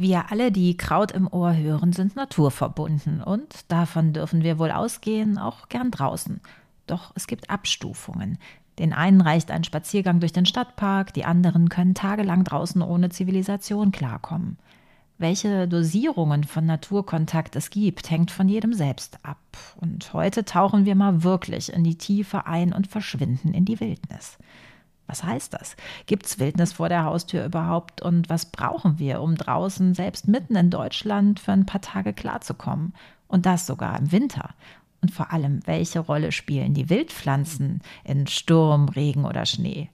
Wir alle, die Kraut im Ohr hören, sind naturverbunden und davon dürfen wir wohl ausgehen, auch gern draußen. Doch es gibt Abstufungen. Den einen reicht ein Spaziergang durch den Stadtpark, die anderen können tagelang draußen ohne Zivilisation klarkommen. Welche Dosierungen von Naturkontakt es gibt, hängt von jedem selbst ab. Und heute tauchen wir mal wirklich in die Tiefe ein und verschwinden in die Wildnis. Was heißt das? Gibt es Wildnis vor der Haustür überhaupt? Und was brauchen wir, um draußen, selbst mitten in Deutschland, für ein paar Tage klarzukommen? Und das sogar im Winter. Und vor allem, welche Rolle spielen die Wildpflanzen in Sturm, Regen oder Schnee?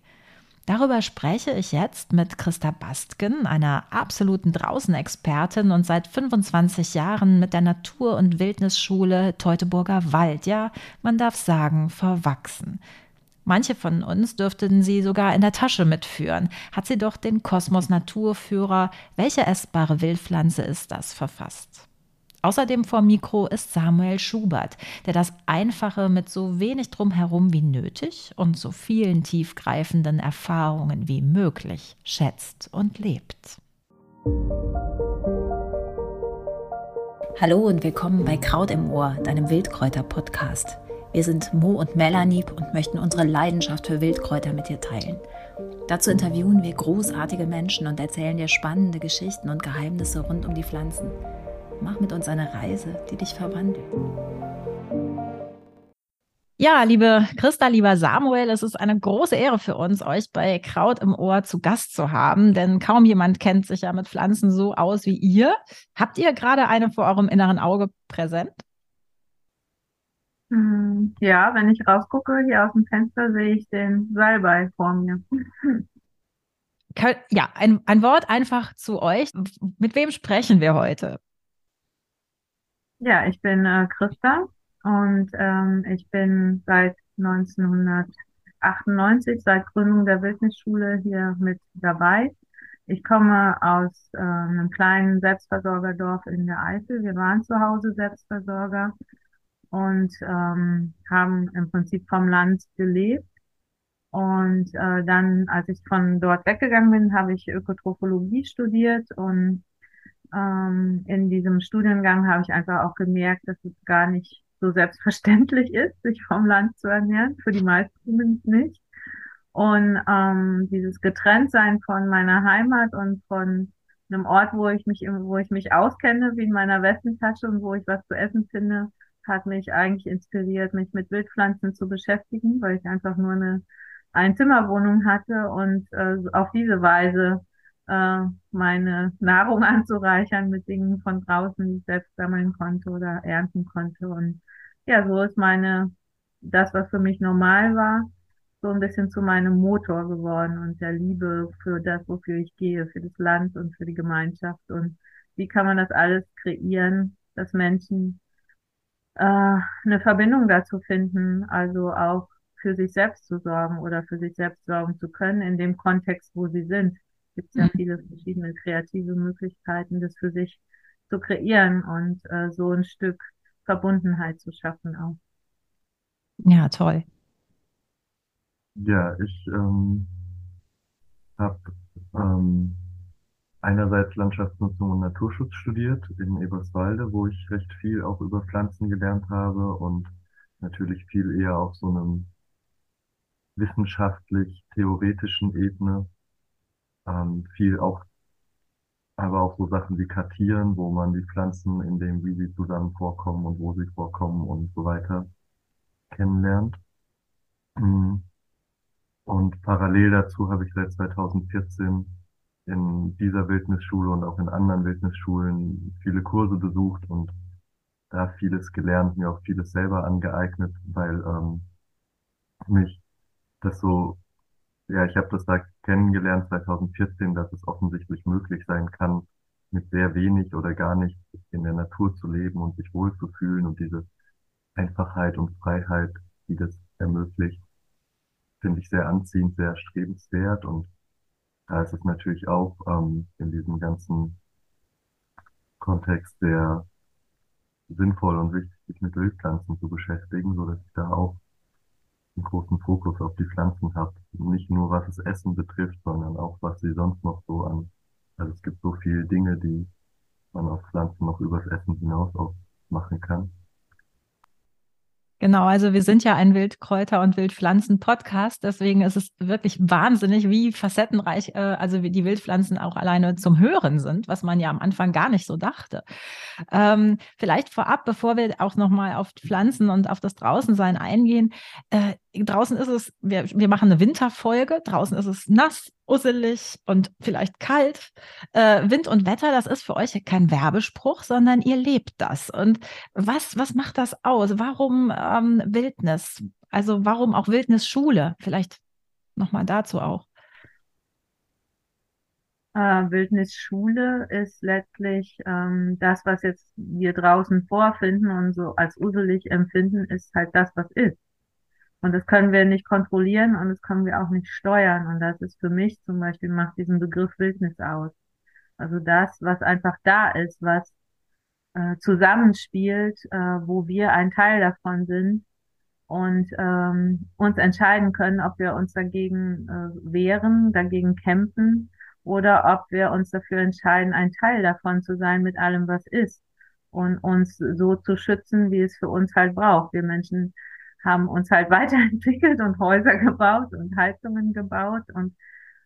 Darüber spreche ich jetzt mit Christa Bastgen, einer absoluten Draußenexpertin und seit 25 Jahren mit der Natur- und Wildnisschule Teutoburger Wald, ja, man darf sagen, verwachsen. Manche von uns dürften sie sogar in der Tasche mitführen. Hat sie doch den Kosmos Naturführer Welche essbare Wildpflanze ist das verfasst? Außerdem vor Mikro ist Samuel Schubert, der das Einfache mit so wenig drumherum wie nötig und so vielen tiefgreifenden Erfahrungen wie möglich schätzt und lebt. Hallo und willkommen bei Kraut im Ohr, deinem Wildkräuter-Podcast. Wir sind Mo und Melanie und möchten unsere Leidenschaft für Wildkräuter mit dir teilen. Dazu interviewen wir großartige Menschen und erzählen dir spannende Geschichten und Geheimnisse rund um die Pflanzen. Mach mit uns eine Reise, die dich verwandelt. Ja, liebe Christa, lieber Samuel, es ist eine große Ehre für uns, euch bei Kraut im Ohr zu Gast zu haben, denn kaum jemand kennt sich ja mit Pflanzen so aus wie ihr. Habt ihr gerade eine vor eurem inneren Auge präsent? Hm, ja, wenn ich rausgucke hier aus dem Fenster, sehe ich den Salbei vor mir. Ja, ein, ein Wort einfach zu euch. Mit wem sprechen wir heute? Ja, ich bin äh, Christa und ähm, ich bin seit 1998, seit Gründung der Wildnisschule hier mit dabei. Ich komme aus äh, einem kleinen Selbstversorgerdorf in der Eifel. Wir waren zu Hause Selbstversorger und ähm, haben im Prinzip vom Land gelebt. Und äh, dann, als ich von dort weggegangen bin, habe ich Ökotrophologie studiert und ähm, in diesem Studiengang habe ich einfach auch gemerkt, dass es gar nicht so selbstverständlich ist, sich vom Land zu ernähren, für die meisten zumindest nicht. Und ähm, dieses Getrenntsein von meiner Heimat und von einem Ort, wo ich mich, wo ich mich auskenne, wie in meiner Westentasche und wo ich was zu essen finde, hat mich eigentlich inspiriert, mich mit Wildpflanzen zu beschäftigen, weil ich einfach nur eine Einzimmerwohnung hatte und äh, auf diese Weise äh, meine Nahrung anzureichern mit Dingen von draußen, die ich selbst sammeln konnte oder ernten konnte. Und ja, so ist meine, das, was für mich normal war, so ein bisschen zu meinem Motor geworden und der Liebe für das, wofür ich gehe, für das Land und für die Gemeinschaft. Und wie kann man das alles kreieren, dass Menschen äh, eine Verbindung dazu finden, also auch für sich selbst zu sorgen oder für sich selbst sorgen zu können in dem Kontext, wo sie sind. Gibt es ja mhm. viele verschiedene kreative Möglichkeiten, das für sich zu kreieren und äh, so ein Stück Verbundenheit zu schaffen auch. Ja, toll. Ja, ich ähm, habe ähm, einerseits Landschaftsnutzung und Naturschutz studiert in Eberswalde, wo ich recht viel auch über Pflanzen gelernt habe und natürlich viel eher auf so einem wissenschaftlich-theoretischen Ebene. Ähm, viel auch, aber auch so Sachen wie Kartieren, wo man die Pflanzen in dem, wie sie zusammen vorkommen und wo sie vorkommen und so weiter kennenlernt. Mm. Und parallel dazu habe ich seit 2014 in dieser Wildnisschule und auch in anderen Wildnisschulen viele Kurse besucht und da vieles gelernt, mir auch vieles selber angeeignet, weil ähm, mich das so, ja, ich habe das da kennengelernt 2014, dass es offensichtlich möglich sein kann, mit sehr wenig oder gar nicht in der Natur zu leben und sich wohlzufühlen und diese Einfachheit und Freiheit, die das ermöglicht, finde ich sehr anziehend, sehr strebenswert und da ist es natürlich auch ähm, in diesem ganzen Kontext sehr sinnvoll und wichtig, sich mit Wildpflanzen zu beschäftigen, so dass ich da auch einen großen Fokus auf die Pflanzen habe. Nicht nur was das Essen betrifft, sondern auch was sie sonst noch so an Also es gibt so viele Dinge, die man auf Pflanzen noch übers Essen hinaus auch machen kann. Genau, also wir sind ja ein Wildkräuter- und Wildpflanzen-Podcast, deswegen ist es wirklich wahnsinnig, wie facettenreich, äh, also wie die Wildpflanzen auch alleine zum Hören sind, was man ja am Anfang gar nicht so dachte. Ähm, vielleicht vorab, bevor wir auch nochmal auf Pflanzen und auf das Draußensein eingehen, äh, draußen ist es, wir, wir machen eine Winterfolge, draußen ist es nass, usselig und vielleicht kalt. Äh, Wind und Wetter, das ist für euch kein Werbespruch, sondern ihr lebt das. Und was, was macht das aus? Warum ähm, Wildnis? Also warum auch Wildnisschule? Vielleicht nochmal dazu auch. Äh, Wildnisschule ist letztlich ähm, das, was jetzt wir draußen vorfinden und so als uselig empfinden, ist halt das, was ist. Und das können wir nicht kontrollieren und das können wir auch nicht steuern. Und das ist für mich zum Beispiel, macht diesen Begriff Wildnis aus. Also das, was einfach da ist, was äh, zusammenspielt, äh, wo wir ein Teil davon sind und ähm, uns entscheiden können, ob wir uns dagegen äh, wehren, dagegen kämpfen oder ob wir uns dafür entscheiden, ein Teil davon zu sein mit allem, was ist und uns so zu schützen, wie es für uns halt braucht. Wir Menschen haben uns halt weiterentwickelt und Häuser gebaut und Heizungen gebaut und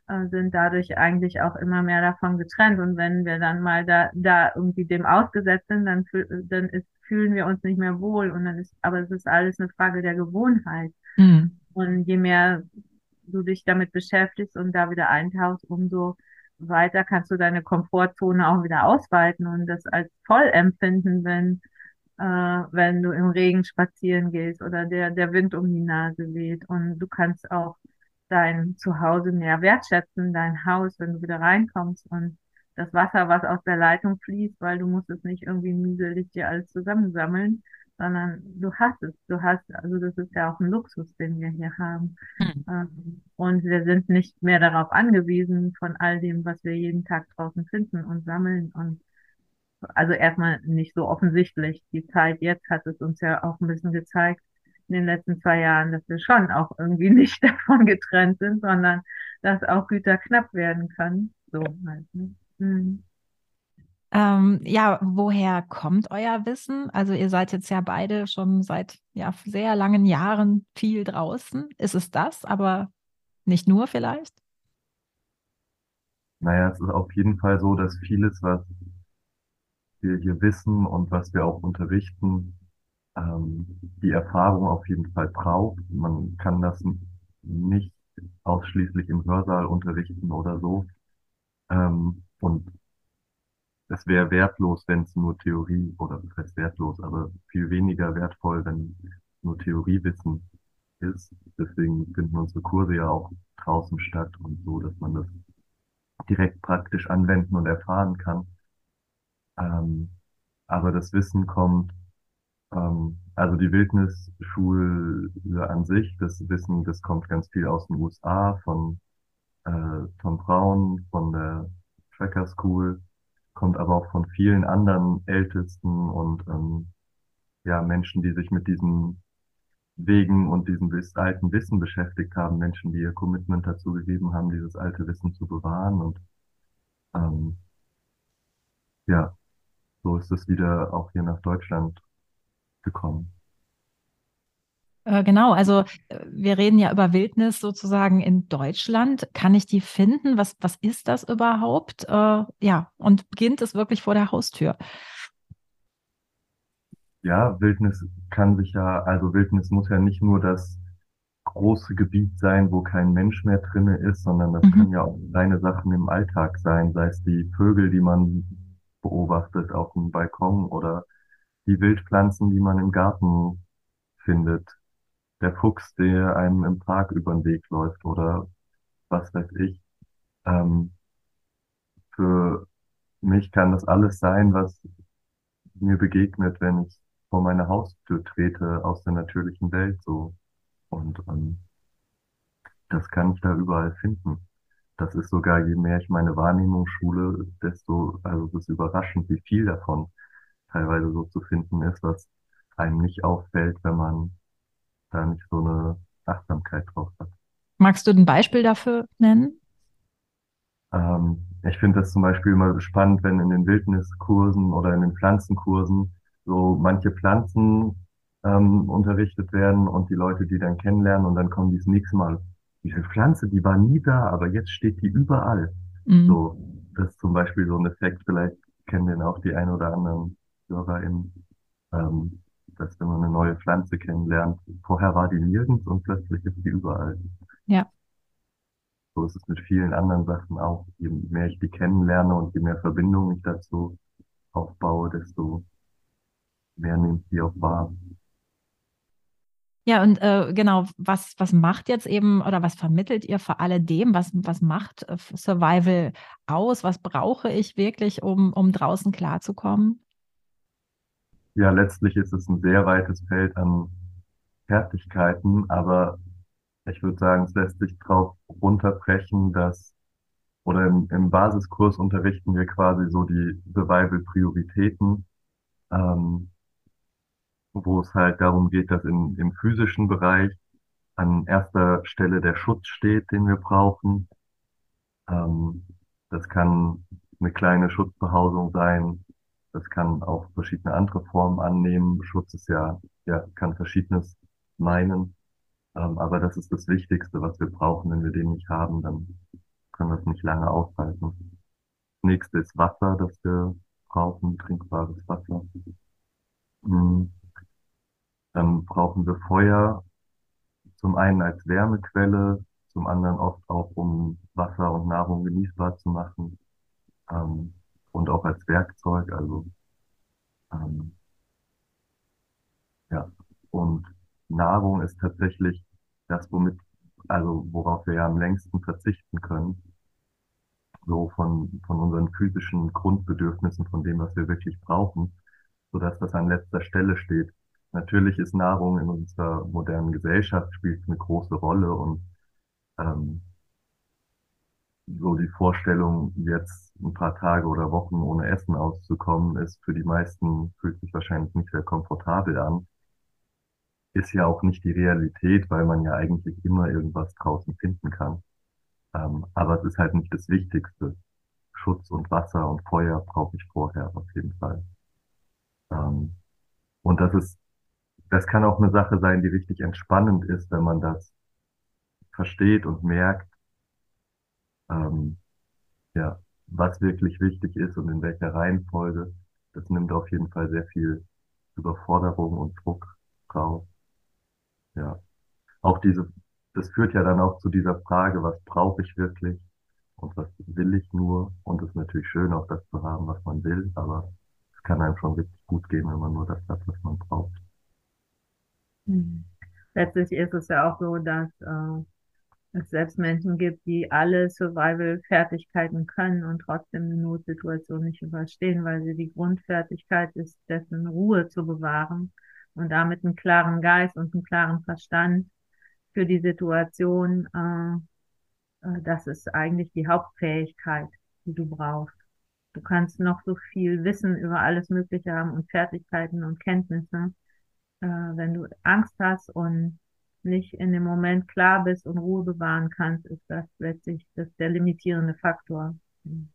äh, sind dadurch eigentlich auch immer mehr davon getrennt. Und wenn wir dann mal da, da irgendwie dem ausgesetzt sind, dann, dann ist, fühlen wir uns nicht mehr wohl. Und dann ist, aber es ist alles eine Frage der Gewohnheit. Mhm. Und je mehr du dich damit beschäftigst und da wieder eintauchst, umso weiter kannst du deine Komfortzone auch wieder ausweiten und das als voll empfinden, wenn äh, wenn du im Regen spazieren gehst oder der, der Wind um die Nase weht. Und du kannst auch dein Zuhause mehr wertschätzen, dein Haus, wenn du wieder reinkommst und das Wasser, was aus der Leitung fließt, weil du musst es nicht irgendwie mühselig dir alles zusammensammeln, sondern du hast es. Du hast, also das ist ja auch ein Luxus, den wir hier haben. Mhm. Und wir sind nicht mehr darauf angewiesen von all dem, was wir jeden Tag draußen finden und sammeln und also erstmal nicht so offensichtlich. Die Zeit jetzt hat es uns ja auch ein bisschen gezeigt in den letzten zwei Jahren, dass wir schon auch irgendwie nicht davon getrennt sind, sondern dass auch Güter knapp werden können. So halt. Ne? Mhm. Ähm, ja, woher kommt euer Wissen? Also ihr seid jetzt ja beide schon seit ja, sehr langen Jahren viel draußen. Ist es das, aber nicht nur vielleicht? Naja, es ist auf jeden Fall so, dass vieles, was wir hier wissen und was wir auch unterrichten, ähm, die Erfahrung auf jeden Fall braucht. Man kann das nicht ausschließlich im Hörsaal unterrichten oder so. Ähm, und es wäre wertlos, wenn es nur Theorie, oder das heißt wertlos, aber viel weniger wertvoll, wenn nur Theoriewissen ist. Deswegen finden unsere Kurse ja auch draußen statt und so, dass man das direkt praktisch anwenden und erfahren kann. Ähm, aber das Wissen kommt, ähm, also die Wildnisschule an sich, das Wissen, das kommt ganz viel aus den USA, von äh, Tom Brown, von der Tracker School, kommt aber auch von vielen anderen Ältesten und ähm, ja, Menschen, die sich mit diesen Wegen und diesem alten Wissen beschäftigt haben, Menschen, die ihr Commitment dazu gegeben haben, dieses alte Wissen zu bewahren und ähm, ja, so ist es wieder auch hier nach Deutschland gekommen. Äh, genau, also äh, wir reden ja über Wildnis sozusagen in Deutschland. Kann ich die finden? Was, was ist das überhaupt? Äh, ja, und beginnt es wirklich vor der Haustür? Ja, Wildnis kann sich ja, also Wildnis muss ja nicht nur das große Gebiet sein, wo kein Mensch mehr drinne ist, sondern das mhm. können ja auch kleine Sachen im Alltag sein, sei es die Vögel, die man beobachtet auf dem Balkon oder die Wildpflanzen, die man im Garten findet. Der Fuchs, der einem im Park über den Weg läuft oder was weiß ich. Ähm, für mich kann das alles sein, was mir begegnet, wenn ich vor meine Haustür trete aus der natürlichen Welt so. Und ähm, das kann ich da überall finden. Das ist sogar, je mehr ich meine Wahrnehmung schule, desto, also es ist überraschend, wie viel davon teilweise so zu finden ist, was einem nicht auffällt, wenn man da nicht so eine Achtsamkeit drauf hat. Magst du ein Beispiel dafür nennen? Ähm, ich finde das zum Beispiel immer spannend, wenn in den Wildniskursen oder in den Pflanzenkursen so manche Pflanzen ähm, unterrichtet werden und die Leute die dann kennenlernen und dann kommen die das nächste Mal. Diese Pflanze, die war nie da, aber jetzt steht die überall. Mhm. So, das ist zum Beispiel so ein Effekt, vielleicht kennen den auch die ein oder anderen HörerInnen, ähm, dass wenn man eine neue Pflanze kennenlernt, vorher war die nirgends und plötzlich ist die überall. Ja. So ist es mit vielen anderen Sachen auch. Je mehr ich die kennenlerne und je mehr Verbindungen ich dazu aufbaue, desto mehr ich die auch wahr. Ja, und äh, genau, was, was macht jetzt eben oder was vermittelt ihr vor alledem? Was, was macht äh, Survival aus? Was brauche ich wirklich, um, um draußen klarzukommen? Ja, letztlich ist es ein sehr weites Feld an Fertigkeiten, aber ich würde sagen, es lässt sich drauf runterbrechen, dass, oder im, im Basiskurs unterrichten wir quasi so die Survival-Prioritäten, ähm, wo es halt darum geht, dass in, im physischen Bereich an erster Stelle der Schutz steht, den wir brauchen. Ähm, das kann eine kleine Schutzbehausung sein. Das kann auch verschiedene andere Formen annehmen. Schutz ist ja, ja, kann verschiedenes meinen. Ähm, aber das ist das Wichtigste, was wir brauchen. Wenn wir den nicht haben, dann können wir es nicht lange aushalten. Das nächste ist Wasser, das wir brauchen, trinkbares Wasser. Mhm. Dann brauchen wir Feuer, zum einen als Wärmequelle, zum anderen oft auch, um Wasser und Nahrung genießbar zu machen, ähm, und auch als Werkzeug, also, ähm, ja. Und Nahrung ist tatsächlich das, womit, also worauf wir ja am längsten verzichten können. So von, von unseren physischen Grundbedürfnissen, von dem, was wir wirklich brauchen, so dass das an letzter Stelle steht. Natürlich ist Nahrung in unserer modernen Gesellschaft spielt eine große Rolle und ähm, so die Vorstellung, jetzt ein paar Tage oder Wochen ohne Essen auszukommen, ist für die meisten, fühlt sich wahrscheinlich nicht sehr komfortabel an. Ist ja auch nicht die Realität, weil man ja eigentlich immer irgendwas draußen finden kann. Ähm, aber es ist halt nicht das Wichtigste. Schutz und Wasser und Feuer brauche ich vorher auf jeden Fall. Ähm, und das ist, das kann auch eine Sache sein, die richtig entspannend ist, wenn man das versteht und merkt, ähm, ja, was wirklich wichtig ist und in welcher Reihenfolge. Das nimmt auf jeden Fall sehr viel Überforderung und Druck raus. Ja. Auch diese, das führt ja dann auch zu dieser Frage, was brauche ich wirklich und was will ich nur? Und es ist natürlich schön, auch das zu haben, was man will, aber es kann einem schon richtig gut gehen, wenn man nur das hat, was man braucht. Hm. Letztlich ist es ja auch so, dass äh, es selbst Menschen gibt, die alle Survival-Fertigkeiten können und trotzdem eine Notsituation nicht überstehen, weil sie die Grundfertigkeit ist, dessen Ruhe zu bewahren und damit einen klaren Geist und einen klaren Verstand für die Situation. Äh, äh, das ist eigentlich die Hauptfähigkeit, die du brauchst. Du kannst noch so viel Wissen über alles Mögliche haben und Fertigkeiten und Kenntnisse. Äh, wenn du Angst hast und nicht in dem Moment klar bist und Ruhe bewahren kannst, ist das letztlich das der limitierende Faktor. Mhm.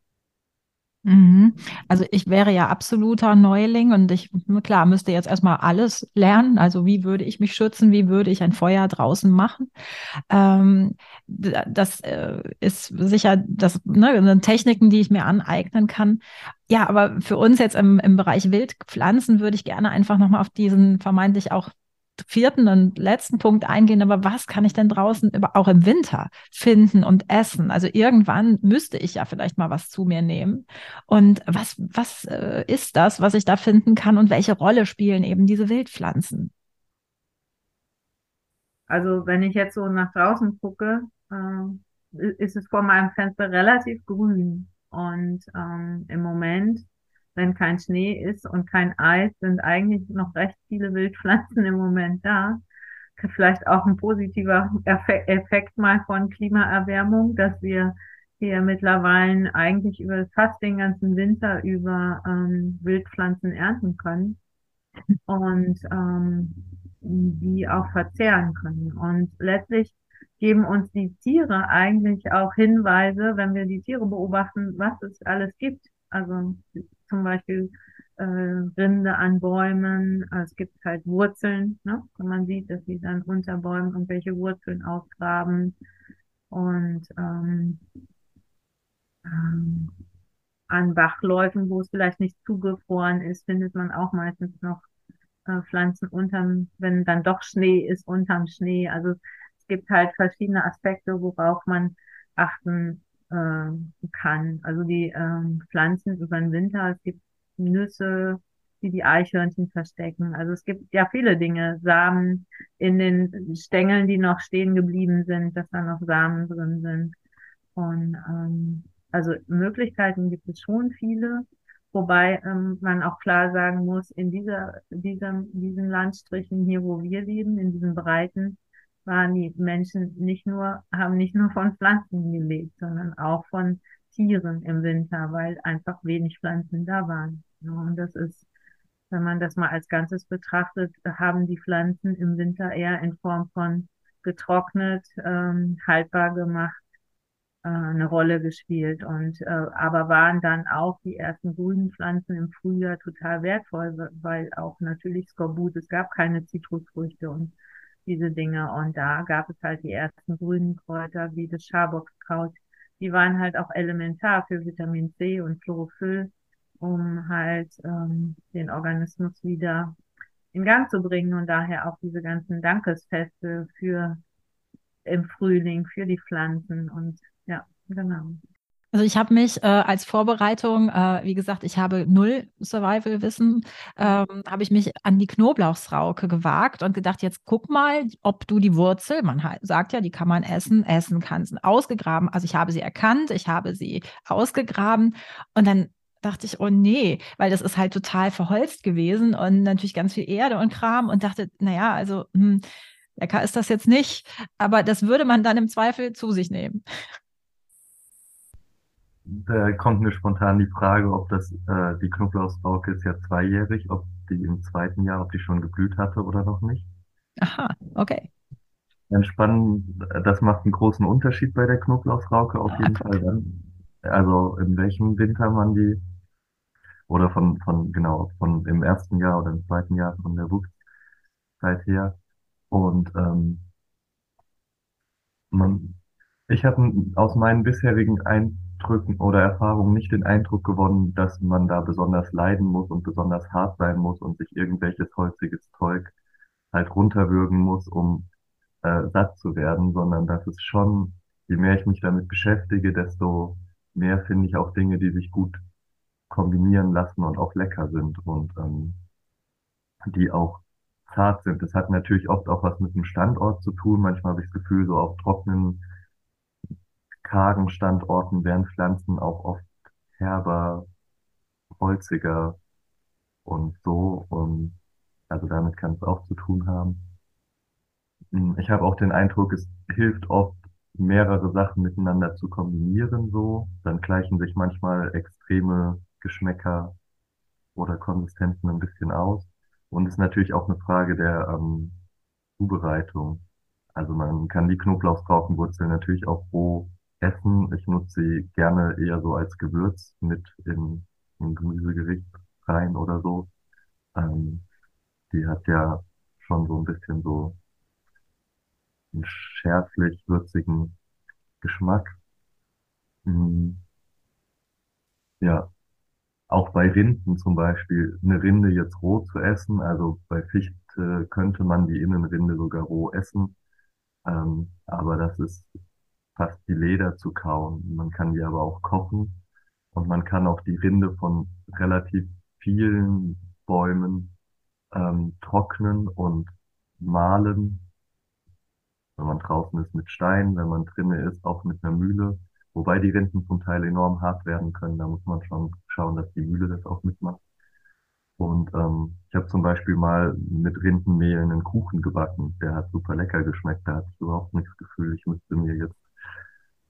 Also ich wäre ja absoluter Neuling und ich, klar, müsste jetzt erstmal alles lernen. Also wie würde ich mich schützen? Wie würde ich ein Feuer draußen machen? Ähm, das äh, ist sicher das, ne, Techniken, die ich mir aneignen kann. Ja, aber für uns jetzt im, im Bereich Wildpflanzen würde ich gerne einfach nochmal auf diesen vermeintlich auch vierten und letzten Punkt eingehen, aber was kann ich denn draußen auch im Winter finden und essen? Also irgendwann müsste ich ja vielleicht mal was zu mir nehmen. Und was, was äh, ist das, was ich da finden kann und welche Rolle spielen eben diese Wildpflanzen? Also wenn ich jetzt so nach draußen gucke, äh, ist es vor meinem Fenster relativ grün. Und ähm, im Moment wenn kein Schnee ist und kein Eis, sind eigentlich noch recht viele Wildpflanzen im Moment da. Vielleicht auch ein positiver Effekt mal von Klimaerwärmung, dass wir hier mittlerweile eigentlich über fast den ganzen Winter über ähm, Wildpflanzen ernten können und ähm, die auch verzehren können. Und letztlich geben uns die Tiere eigentlich auch Hinweise, wenn wir die Tiere beobachten, was es alles gibt. Also zum Beispiel äh, Rinde an Bäumen, es gibt halt Wurzeln, ne? Und man sieht, dass sie dann unter Bäumen irgendwelche Wurzeln ausgraben und ähm, ähm, an Bachläufen, wo es vielleicht nicht zugefroren ist, findet man auch meistens noch äh, Pflanzen unterm, wenn dann doch Schnee ist, unterm Schnee. Also es gibt halt verschiedene Aspekte, worauf man achten äh, kann. Also die ähm, Pflanzen über den Winter, es gibt Nüsse, die die Eichhörnchen verstecken. Also es gibt ja viele Dinge, Samen in den Stängeln, die noch stehen geblieben sind, dass da noch Samen drin sind. Und ähm, also Möglichkeiten gibt es schon viele, wobei ähm, man auch klar sagen muss, in dieser, diesem, diesen Landstrichen hier, wo wir leben, in diesen Breiten, waren die Menschen nicht nur, haben nicht nur von Pflanzen gelebt, sondern auch von Tieren im Winter, weil einfach wenig Pflanzen da waren. Und das ist, wenn man das mal als Ganzes betrachtet, haben die Pflanzen im Winter eher in Form von getrocknet, ähm, haltbar gemacht, äh, eine Rolle gespielt. Und äh, aber waren dann auch die ersten grünen Pflanzen im Frühjahr total wertvoll, weil auch natürlich Skorbut, es gab keine Zitrusfrüchte und diese Dinge. Und da gab es halt die ersten grünen Kräuter wie das Schaboxkraut. Die waren halt auch elementar für Vitamin C und Chlorophyll, um halt ähm, den Organismus wieder in Gang zu bringen und daher auch diese ganzen Dankesfeste für im Frühling, für die Pflanzen und ja, genau. Also ich habe mich äh, als Vorbereitung, äh, wie gesagt, ich habe null Survival-Wissen, ähm, habe ich mich an die Knoblauchsrauke gewagt und gedacht, jetzt guck mal, ob du die Wurzel, man sagt ja, die kann man essen, essen kannst, ausgegraben. Also ich habe sie erkannt, ich habe sie ausgegraben und dann dachte ich, oh nee, weil das ist halt total verholzt gewesen und natürlich ganz viel Erde und Kram und dachte, naja, also hm, lecker ist das jetzt nicht, aber das würde man dann im Zweifel zu sich nehmen da kommt mir spontan die Frage, ob das, äh, die Knoblauchsrauke ist ja zweijährig, ob die im zweiten Jahr, ob die schon geblüht hatte oder noch nicht. Aha, okay. Entspannend, das macht einen großen Unterschied bei der Knoblauchsrauke auf ah, jeden Fall dann. Also in welchem Winter man die, oder von, von, genau, von im ersten Jahr oder im zweiten Jahr von der Wuchszeit her. Und ähm, man, ich habe aus meinen bisherigen ein Eindrücken oder Erfahrungen nicht den Eindruck gewonnen, dass man da besonders leiden muss und besonders hart sein muss und sich irgendwelches holziges Zeug halt runterwürgen muss, um äh, satt zu werden, sondern das ist schon, je mehr ich mich damit beschäftige, desto mehr finde ich auch Dinge, die sich gut kombinieren lassen und auch lecker sind und ähm, die auch zart sind. Das hat natürlich oft auch was mit dem Standort zu tun. Manchmal habe ich das Gefühl, so auf trockenen kargen Standorten werden Pflanzen auch oft herber, holziger und so. Und also damit kann es auch zu tun haben. Hm, ich habe auch den Eindruck, es hilft oft, mehrere Sachen miteinander zu kombinieren, so. Dann gleichen sich manchmal extreme Geschmäcker oder Konsistenzen ein bisschen aus. Und es ist natürlich auch eine Frage der ähm, Zubereitung. Also man kann die Knoblauchstrauchenwurzel natürlich auch roh essen. Ich nutze sie gerne eher so als Gewürz mit in ein Gemüsegericht rein oder so. Ähm, die hat ja schon so ein bisschen so einen schärflich würzigen Geschmack. Mhm. Ja, auch bei Rinden zum Beispiel, eine Rinde jetzt roh zu essen, also bei Fichte könnte man die Innenrinde sogar roh essen, ähm, aber das ist fast die Leder zu kauen. Man kann die aber auch kochen und man kann auch die Rinde von relativ vielen Bäumen ähm, trocknen und mahlen. Wenn man draußen ist mit Stein, wenn man drinnen ist, auch mit einer Mühle. Wobei die Rinden zum Teil enorm hart werden können. Da muss man schon schauen, dass die Mühle das auch mitmacht. Und ähm, ich habe zum Beispiel mal mit Rindenmehl einen Kuchen gebacken. Der hat super lecker geschmeckt. Da hatte ich überhaupt nicht das Gefühl, ich müsste mir jetzt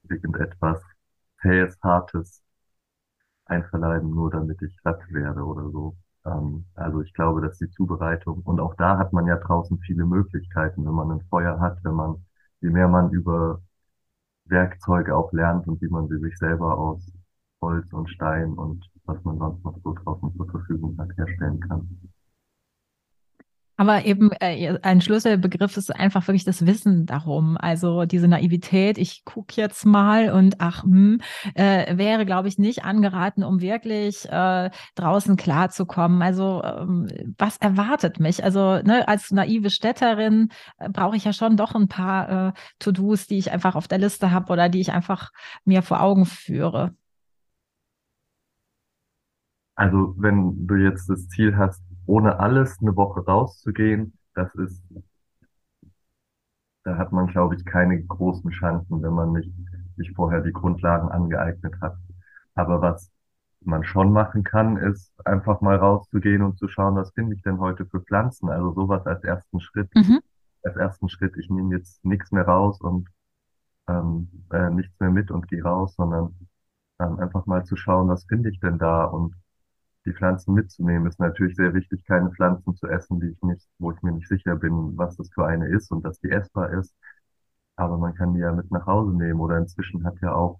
irgendetwas Zähes, Hartes einverleiben, nur damit ich satt werde oder so. Ähm, also ich glaube, dass die Zubereitung, und auch da hat man ja draußen viele Möglichkeiten, wenn man ein Feuer hat, wenn man je mehr man über Werkzeuge auch lernt und wie man sie sich selber aus Holz und Stein und was man sonst noch so draußen zur Verfügung hat, herstellen kann. Aber eben äh, ein Schlüsselbegriff ist einfach wirklich das Wissen darum. Also diese Naivität, ich gucke jetzt mal und ach, hm, äh, wäre, glaube ich, nicht angeraten, um wirklich äh, draußen klarzukommen. Also ähm, was erwartet mich? Also ne, als naive Städterin äh, brauche ich ja schon doch ein paar äh, To-Dos, die ich einfach auf der Liste habe oder die ich einfach mir vor Augen führe. Also wenn du jetzt das Ziel hast, ohne alles eine Woche rauszugehen, das ist, da hat man, glaube ich, keine großen Chancen, wenn man nicht sich vorher die Grundlagen angeeignet hat. Aber was man schon machen kann, ist einfach mal rauszugehen und zu schauen, was finde ich denn heute für Pflanzen. Also sowas als ersten Schritt. Mhm. Als ersten Schritt, ich nehme jetzt nichts mehr raus und ähm, äh, nichts mehr mit und gehe raus, sondern ähm, einfach mal zu schauen, was finde ich denn da und die Pflanzen mitzunehmen, ist natürlich sehr wichtig, keine Pflanzen zu essen, die ich nicht, wo ich mir nicht sicher bin, was das für eine ist und dass die essbar ist. Aber man kann die ja mit nach Hause nehmen oder inzwischen hat ja auch,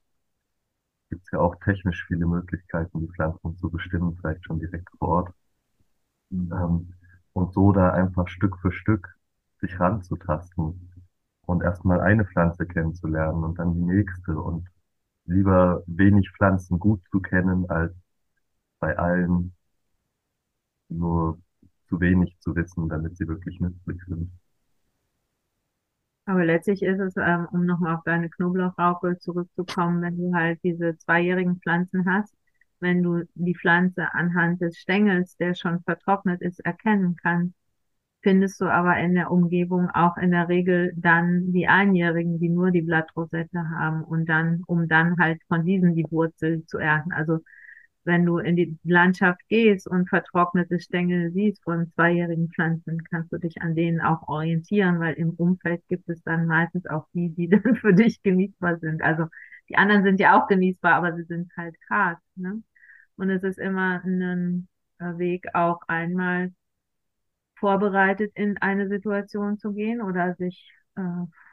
gibt's ja auch technisch viele Möglichkeiten, die Pflanzen zu bestimmen, vielleicht schon direkt vor Ort. Ähm, und so da einfach Stück für Stück sich ranzutasten und erstmal eine Pflanze kennenzulernen und dann die nächste und lieber wenig Pflanzen gut zu kennen als bei allen nur zu wenig zu wissen, damit sie wirklich nützlich sind. Aber letztlich ist es, ähm, um nochmal auf deine Knoblauchraupe zurückzukommen, wenn du halt diese zweijährigen Pflanzen hast, wenn du die Pflanze anhand des Stängels, der schon vertrocknet ist, erkennen kannst, findest du aber in der Umgebung auch in der Regel dann die Einjährigen, die nur die Blattrosette haben und dann, um dann halt von diesen die Wurzel zu ernten. Also wenn du in die Landschaft gehst und vertrocknete Stängel siehst von zweijährigen Pflanzen, kannst du dich an denen auch orientieren, weil im Umfeld gibt es dann meistens auch die, die dann für dich genießbar sind. Also die anderen sind ja auch genießbar, aber sie sind halt hart. Ne? Und es ist immer ein äh, Weg, auch einmal vorbereitet in eine Situation zu gehen oder sich äh,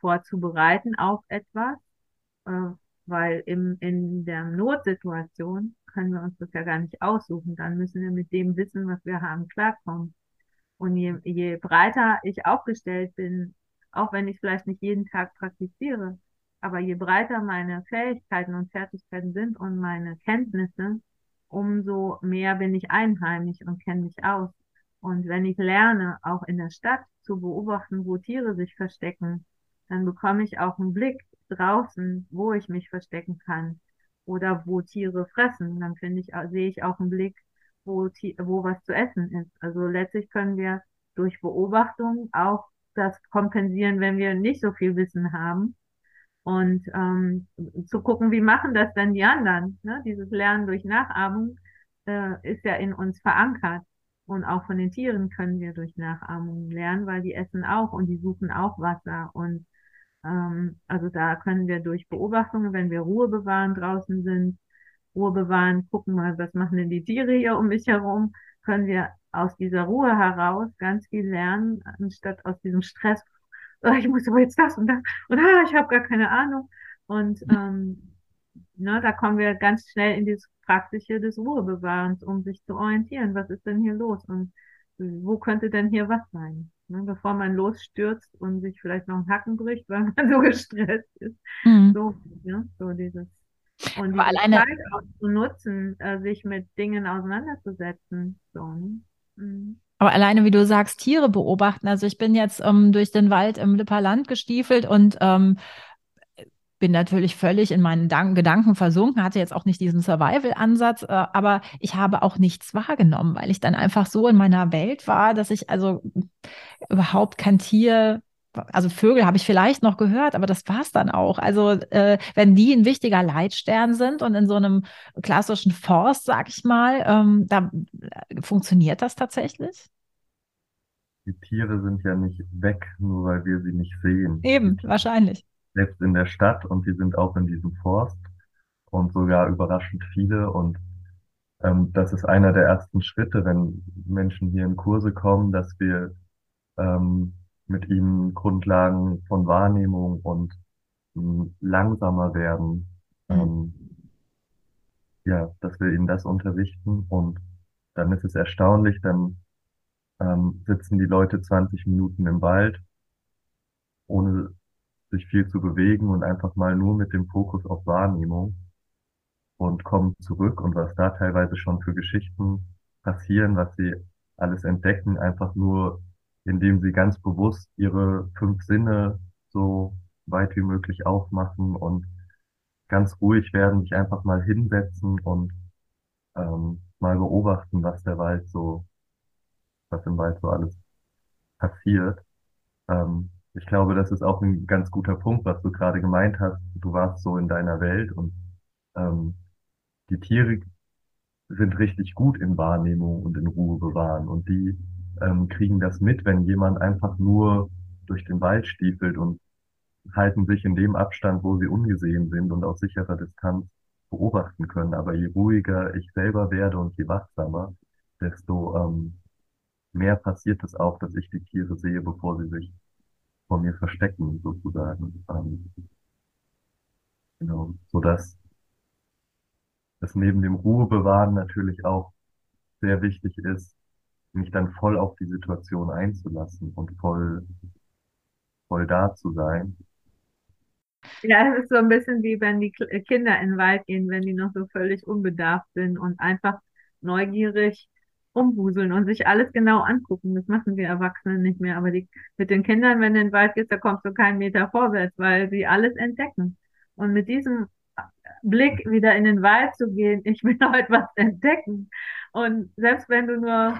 vorzubereiten auf etwas, äh, weil im, in der Notsituation können wir uns das ja gar nicht aussuchen. Dann müssen wir mit dem Wissen, was wir haben, klarkommen. Und je, je breiter ich aufgestellt bin, auch wenn ich vielleicht nicht jeden Tag praktiziere, aber je breiter meine Fähigkeiten und Fertigkeiten sind und meine Kenntnisse, umso mehr bin ich einheimisch und kenne mich aus. Und wenn ich lerne, auch in der Stadt zu beobachten, wo Tiere sich verstecken, dann bekomme ich auch einen Blick draußen, wo ich mich verstecken kann oder wo Tiere fressen. Dann finde ich, sehe ich auch einen Blick, wo, wo was zu essen ist. Also letztlich können wir durch Beobachtung auch das kompensieren, wenn wir nicht so viel Wissen haben. Und ähm, zu gucken, wie machen das denn die anderen? Ne? Dieses Lernen durch Nachahmung äh, ist ja in uns verankert. Und auch von den Tieren können wir durch Nachahmung lernen, weil die essen auch und die suchen auch Wasser und ähm, also da können wir durch Beobachtungen, wenn wir Ruhe bewahren draußen sind, Ruhe bewahren, gucken mal, was machen denn die Tiere hier um mich herum, können wir aus dieser Ruhe heraus ganz viel lernen, anstatt aus diesem Stress, oh, ich muss aber jetzt das und das und ah, ich habe gar keine Ahnung. Und ähm, ne, da kommen wir ganz schnell in dieses Praktische des Ruhebewahrens, um sich zu orientieren, was ist denn hier los und wo könnte denn hier was sein? Ne, bevor man losstürzt und sich vielleicht noch einen Hacken bricht, weil man so gestresst ist. Mhm. So, ja, so dieses. Und Aber alleine Zeit auch zu nutzen, äh, sich mit Dingen auseinanderzusetzen. So, ne? mhm. Aber alleine, wie du sagst, Tiere beobachten. Also ich bin jetzt ähm, durch den Wald im Lipper Land gestiefelt und ähm, bin natürlich völlig in meinen Dank Gedanken versunken, hatte jetzt auch nicht diesen Survival-Ansatz, äh, aber ich habe auch nichts wahrgenommen, weil ich dann einfach so in meiner Welt war, dass ich also überhaupt kein Tier also Vögel habe ich vielleicht noch gehört, aber das war es dann auch. Also äh, wenn die ein wichtiger Leitstern sind und in so einem klassischen Forst, sag ich mal, ähm, da äh, funktioniert das tatsächlich? Die Tiere sind ja nicht weg, nur weil wir sie nicht sehen. Eben, wahrscheinlich selbst in der Stadt und die sind auch in diesem Forst und sogar überraschend viele. Und ähm, das ist einer der ersten Schritte, wenn Menschen hier in Kurse kommen, dass wir ähm, mit ihnen Grundlagen von Wahrnehmung und ähm, langsamer werden, ähm, ja, dass wir ihnen das unterrichten und dann ist es erstaunlich, dann ähm, sitzen die Leute 20 Minuten im Wald, ohne sich viel zu bewegen und einfach mal nur mit dem Fokus auf Wahrnehmung und kommen zurück und was da teilweise schon für Geschichten passieren, was sie alles entdecken, einfach nur, indem sie ganz bewusst ihre fünf Sinne so weit wie möglich aufmachen und ganz ruhig werden, sich einfach mal hinsetzen und ähm, mal beobachten, was der Wald so, was im Wald so alles passiert. Ähm, ich glaube, das ist auch ein ganz guter Punkt, was du gerade gemeint hast. Du warst so in deiner Welt und ähm, die Tiere sind richtig gut in Wahrnehmung und in Ruhe bewahren und die ähm, kriegen das mit, wenn jemand einfach nur durch den Wald stiefelt und halten sich in dem Abstand, wo sie ungesehen sind und aus sicherer Distanz beobachten können. Aber je ruhiger ich selber werde und je wachsamer, desto ähm, mehr passiert es auch, dass ich die Tiere sehe, bevor sie sich vor mir verstecken, sozusagen. Ähm, genau, so dass es neben dem Ruhebewahren natürlich auch sehr wichtig ist, mich dann voll auf die Situation einzulassen und voll, voll da zu sein. Ja, es ist so ein bisschen wie wenn die äh, Kinder in den Wald gehen, wenn die noch so völlig unbedarft sind und einfach neugierig rumwuseln und sich alles genau angucken. Das machen wir Erwachsenen nicht mehr. Aber die, mit den Kindern, wenn du in den Wald gehst, da kommst du keinen Meter vorwärts, weil sie alles entdecken. Und mit diesem Blick wieder in den Wald zu gehen, ich will heute was entdecken. Und selbst wenn du nur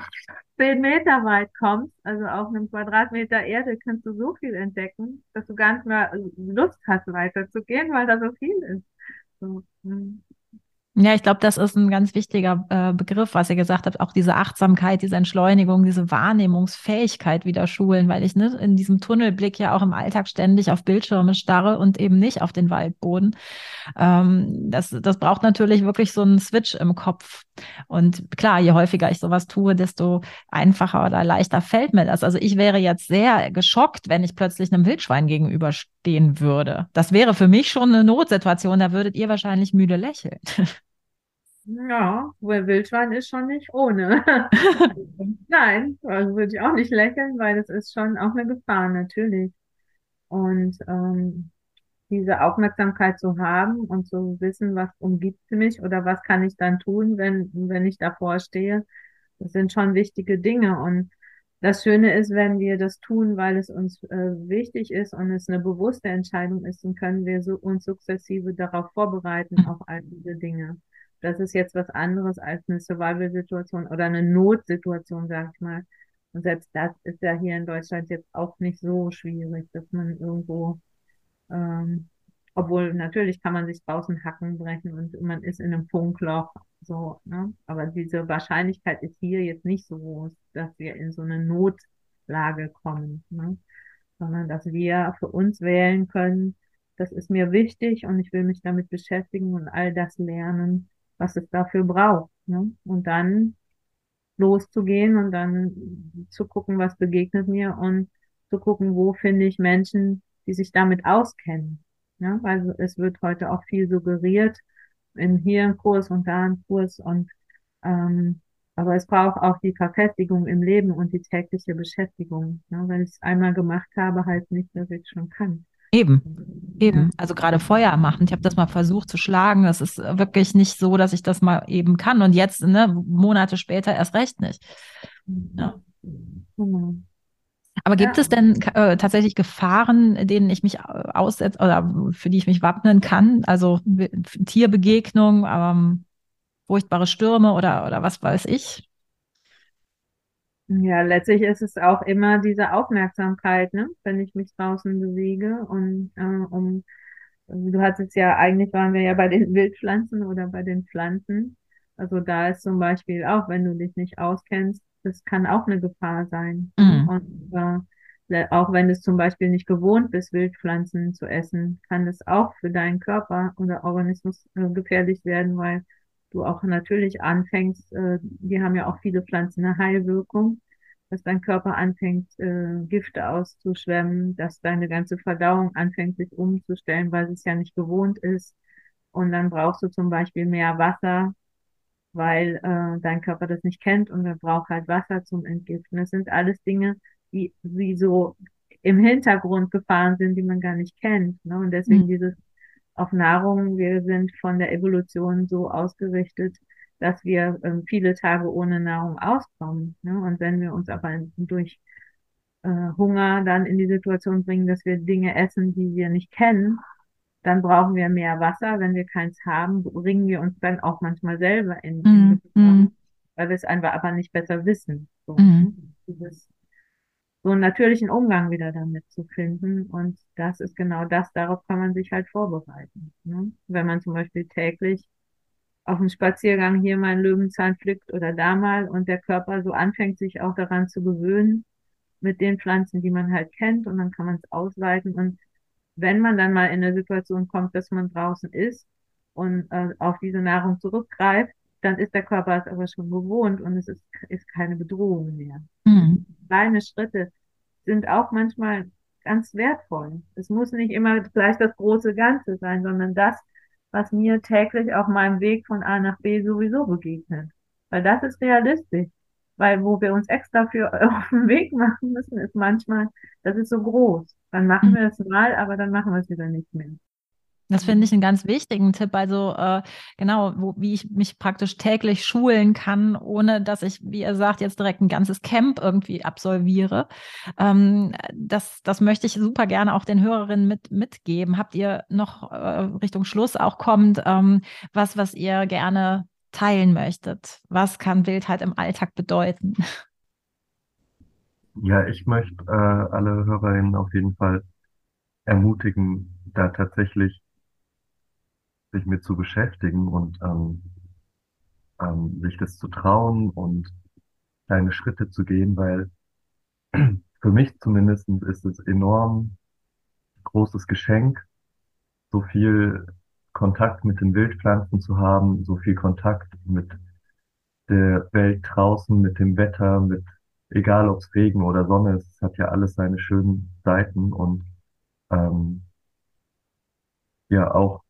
zehn Meter weit kommst, also auf einem Quadratmeter Erde, kannst du so viel entdecken, dass du gar nicht mehr Lust hast, weiterzugehen, weil da so viel ist. So, hm. Ja, ich glaube, das ist ein ganz wichtiger äh, Begriff, was ihr gesagt habt, auch diese Achtsamkeit, diese Entschleunigung, diese Wahrnehmungsfähigkeit wieder schulen, weil ich ne, in diesem Tunnelblick ja auch im Alltag ständig auf Bildschirme starre und eben nicht auf den Waldboden. Ähm, das, das braucht natürlich wirklich so einen Switch im Kopf. Und klar, je häufiger ich sowas tue, desto einfacher oder leichter fällt mir das. Also ich wäre jetzt sehr geschockt, wenn ich plötzlich einem Wildschwein gegenüberstehen würde. Das wäre für mich schon eine Notsituation, da würdet ihr wahrscheinlich müde lächeln. Ja, weil Wildschwein ist schon nicht ohne. Nein, also würde ich auch nicht lächeln, weil das ist schon auch eine Gefahr, natürlich. Und ähm, diese Aufmerksamkeit zu haben und zu wissen, was umgibt mich oder was kann ich dann tun, wenn, wenn ich davor stehe, das sind schon wichtige Dinge. Und das Schöne ist, wenn wir das tun, weil es uns äh, wichtig ist und es eine bewusste Entscheidung ist, dann können wir so, uns sukzessive darauf vorbereiten, auf all diese Dinge. Das ist jetzt was anderes als eine Survival-Situation oder eine Notsituation, sag ich mal. Und selbst das ist ja hier in Deutschland jetzt auch nicht so schwierig, dass man irgendwo, ähm, obwohl natürlich kann man sich draußen Hacken brechen und man ist in einem Funkloch, so, ne? Aber diese Wahrscheinlichkeit ist hier jetzt nicht so groß, dass wir in so eine Notlage kommen, ne? Sondern dass wir für uns wählen können, das ist mir wichtig und ich will mich damit beschäftigen und all das lernen, was es dafür braucht. Ne? Und dann loszugehen und dann zu gucken, was begegnet mir und zu gucken, wo finde ich Menschen, die sich damit auskennen. Ja, also es wird heute auch viel suggeriert, in hier ein Kurs und da ein Kurs und ähm, aber es braucht auch die Verfestigung im Leben und die tägliche Beschäftigung. Ja, wenn ich es einmal gemacht habe, heißt nicht, dass ich es schon kann. Eben, eben. Also gerade Feuer machen. Ich habe das mal versucht zu schlagen. Das ist wirklich nicht so, dass ich das mal eben kann. Und jetzt, ne, Monate später erst recht nicht. Ja. Genau. Aber gibt Ja. es denn äh, tatsächlich Gefahren, denen ich mich aussetze oder für die ich mich wappnen kann? Also Tierbegegnung, ähm, furchtbare Stürme oder, oder was weiß ich? Ja, letztlich ist es auch immer diese Aufmerksamkeit, ne? Wenn ich mich draußen bewege und äh, um, du hattest ja, eigentlich waren wir ja bei den Wildpflanzen oder bei den Pflanzen. Also da ist zum Beispiel auch, wenn du dich nicht auskennst, das kann auch eine Gefahr sein. Mhm. Und äh, auch wenn du es zum Beispiel nicht gewohnt bist, Wildpflanzen zu essen, kann das auch für deinen Körper oder Organismus äh, gefährlich werden, weil du auch natürlich anfängst, äh, die haben ja auch viele Pflanzen eine Heilwirkung, dass dein Körper anfängt, äh, Gifte auszuschwemmen, dass deine ganze Verdauung anfängt, sich umzustellen, weil es ja nicht gewohnt ist. Und dann brauchst du zum Beispiel mehr Wasser, weil äh, dein Körper das nicht kennt und er braucht halt Wasser zum Entgiften. Das sind alles Dinge, die, die so im Hintergrund gefahren sind, die man gar nicht kennt. Ne? Und deswegen mhm. dieses auf Nahrung, wir sind von der Evolution so ausgerichtet, dass wir ähm, viele Tage ohne Nahrung auskommen. Ne? Und wenn wir uns aber durch äh, Hunger dann in die Situation bringen, dass wir Dinge essen, die wir nicht kennen, dann brauchen wir mehr Wasser. Wenn wir keins haben, bringen wir uns dann auch manchmal selber in, in mm, weil wir es einfach aber nicht besser wissen. So, mm. Dieses, so einen natürlichen Umgang wieder damit zu finden. Und das ist genau das, darauf kann man sich halt vorbereiten. Ne? Wenn man zum Beispiel täglich auf dem Spaziergang hier mal einen Löwenzahn pflückt oder da mal und der Körper so anfängt, sich auch daran zu gewöhnen mit den Pflanzen, die man halt kennt und dann kann man es ausweiten und wenn man dann mal in eine Situation kommt, dass man draußen ist und äh, auf diese Nahrung zurückgreift, dann ist der Körper es aber schon gewohnt und es ist, ist keine Bedrohung mehr. Mhm. Kleine Schritte sind auch manchmal ganz wertvoll. Es muss nicht immer gleich das große Ganze sein, sondern das, was mir täglich auf meinem Weg von A nach B sowieso begegnet. Weil das ist realistisch. Weil wo wir uns extra für auf den Weg machen müssen, ist manchmal, das ist so groß. Dann machen mhm. wir es mal, aber dann machen wir es wieder nicht mehr. Das finde ich einen ganz wichtigen Tipp. Also äh, genau, wo, wie ich mich praktisch täglich schulen kann, ohne dass ich, wie ihr sagt, jetzt direkt ein ganzes Camp irgendwie absolviere. Ähm, das, das möchte ich super gerne auch den Hörerinnen mit, mitgeben. Habt ihr noch äh, Richtung Schluss auch kommt, ähm, was, was ihr gerne teilen möchtet? Was kann Wildheit im Alltag bedeuten? Ja, ich möchte äh, alle Hörerinnen auf jeden Fall ermutigen, da tatsächlich sich mit zu beschäftigen und ähm, ähm, sich das zu trauen und kleine Schritte zu gehen, weil für mich zumindest ist es enorm großes Geschenk, so viel Kontakt mit den Wildpflanzen zu haben, so viel Kontakt mit der Welt draußen, mit dem Wetter, mit egal ob es Regen oder Sonne ist, es hat ja alles seine schönen Seiten und ähm, ja auch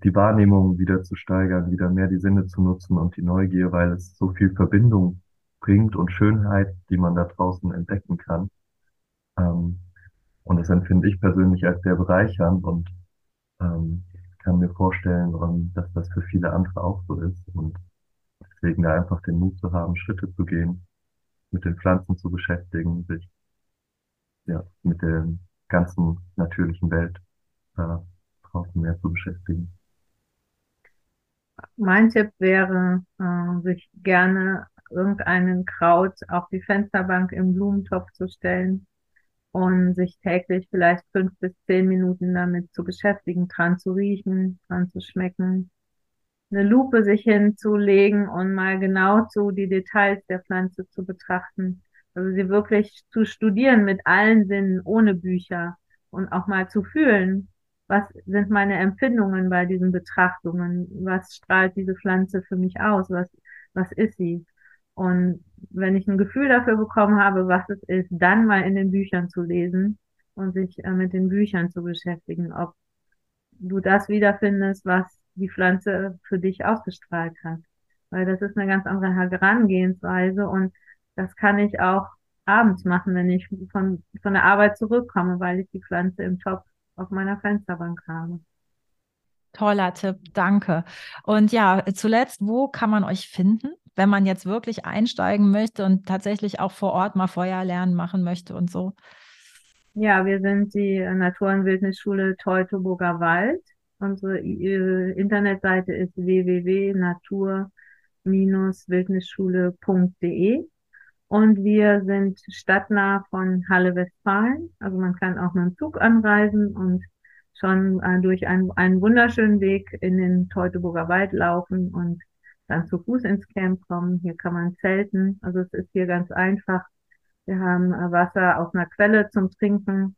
die Wahrnehmung wieder zu steigern, wieder mehr die Sinne zu nutzen und die Neugier, weil es so viel Verbindung bringt und Schönheit, die man da draußen entdecken kann. Ähm, und das empfinde ich persönlich als sehr bereichernd und ähm, kann mir vorstellen, um, dass das für viele andere auch so ist. Und deswegen da einfach den Mut zu haben, Schritte zu gehen, mit den Pflanzen zu beschäftigen, sich ja, mit der ganzen natürlichen Welt äh, draußen mehr zu beschäftigen. Mein Tipp wäre, äh, sich gerne irgendeinen Kraut auf die Fensterbank im Blumentopf zu stellen und sich täglich vielleicht fünf bis zehn Minuten damit zu beschäftigen, dran zu riechen, dran zu schmecken, eine Lupe sich hinzulegen und mal genau zu die Details der Pflanze zu betrachten. Also sie wirklich zu studieren mit allen Sinnen, ohne Bücher und auch mal zu fühlen, was sind meine Empfindungen bei diesen Betrachtungen? Was strahlt diese Pflanze für mich aus? Was, was ist sie? Und wenn ich ein Gefühl dafür bekommen habe, was es ist, dann mal in den Büchern zu lesen und sich äh, mit den Büchern zu beschäftigen, ob du das wiederfindest, was die Pflanze für dich ausgestrahlt hat. Weil das ist eine ganz andere Herangehensweise und das kann ich auch abends machen, wenn ich von, von der Arbeit zurückkomme, weil ich die Pflanze im Topf auf meiner Fensterbank habe. Toller Tipp, danke. Und ja, zuletzt, wo kann man euch finden, wenn man jetzt wirklich einsteigen möchte und tatsächlich auch vor Ort mal Feuerlernen machen möchte und so? Ja, wir sind die Natur- und Wildnisschule Teutoburger Wald. Unsere äh, Internetseite ist www.natur-wildnisschule.de und wir sind stadtnah von Halle Westfalen. Also man kann auch mit dem Zug anreisen und schon äh, durch einen, einen wunderschönen Weg in den Teutoburger Wald laufen und dann zu Fuß ins Camp kommen. Hier kann man zelten. Also es ist hier ganz einfach. Wir haben äh, Wasser aus einer Quelle zum Trinken.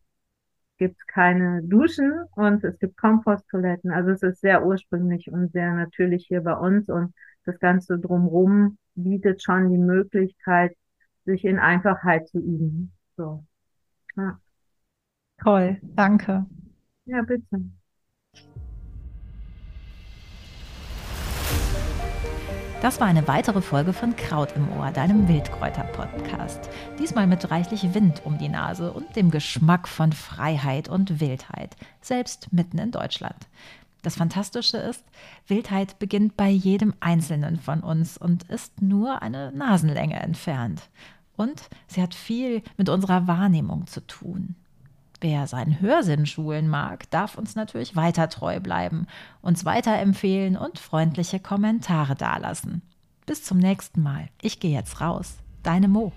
Gibt keine Duschen und es gibt Komposttoiletten. Also es ist sehr ursprünglich und sehr natürlich hier bei uns und das Ganze drumherum bietet schon die Möglichkeit, sich in Einfachheit zu üben. So. Ja. Toll, danke. Ja, bitte. Das war eine weitere Folge von Kraut im Ohr, deinem Wildkräuter-Podcast. Diesmal mit reichlich Wind um die Nase und dem Geschmack von Freiheit und Wildheit, selbst mitten in Deutschland. Das Fantastische ist, Wildheit beginnt bei jedem Einzelnen von uns und ist nur eine Nasenlänge entfernt. Und sie hat viel mit unserer Wahrnehmung zu tun. Wer seinen Hörsinn schulen mag, darf uns natürlich weiter treu bleiben, uns weiterempfehlen und freundliche Kommentare dalassen. Bis zum nächsten Mal. Ich gehe jetzt raus. Deine Mo.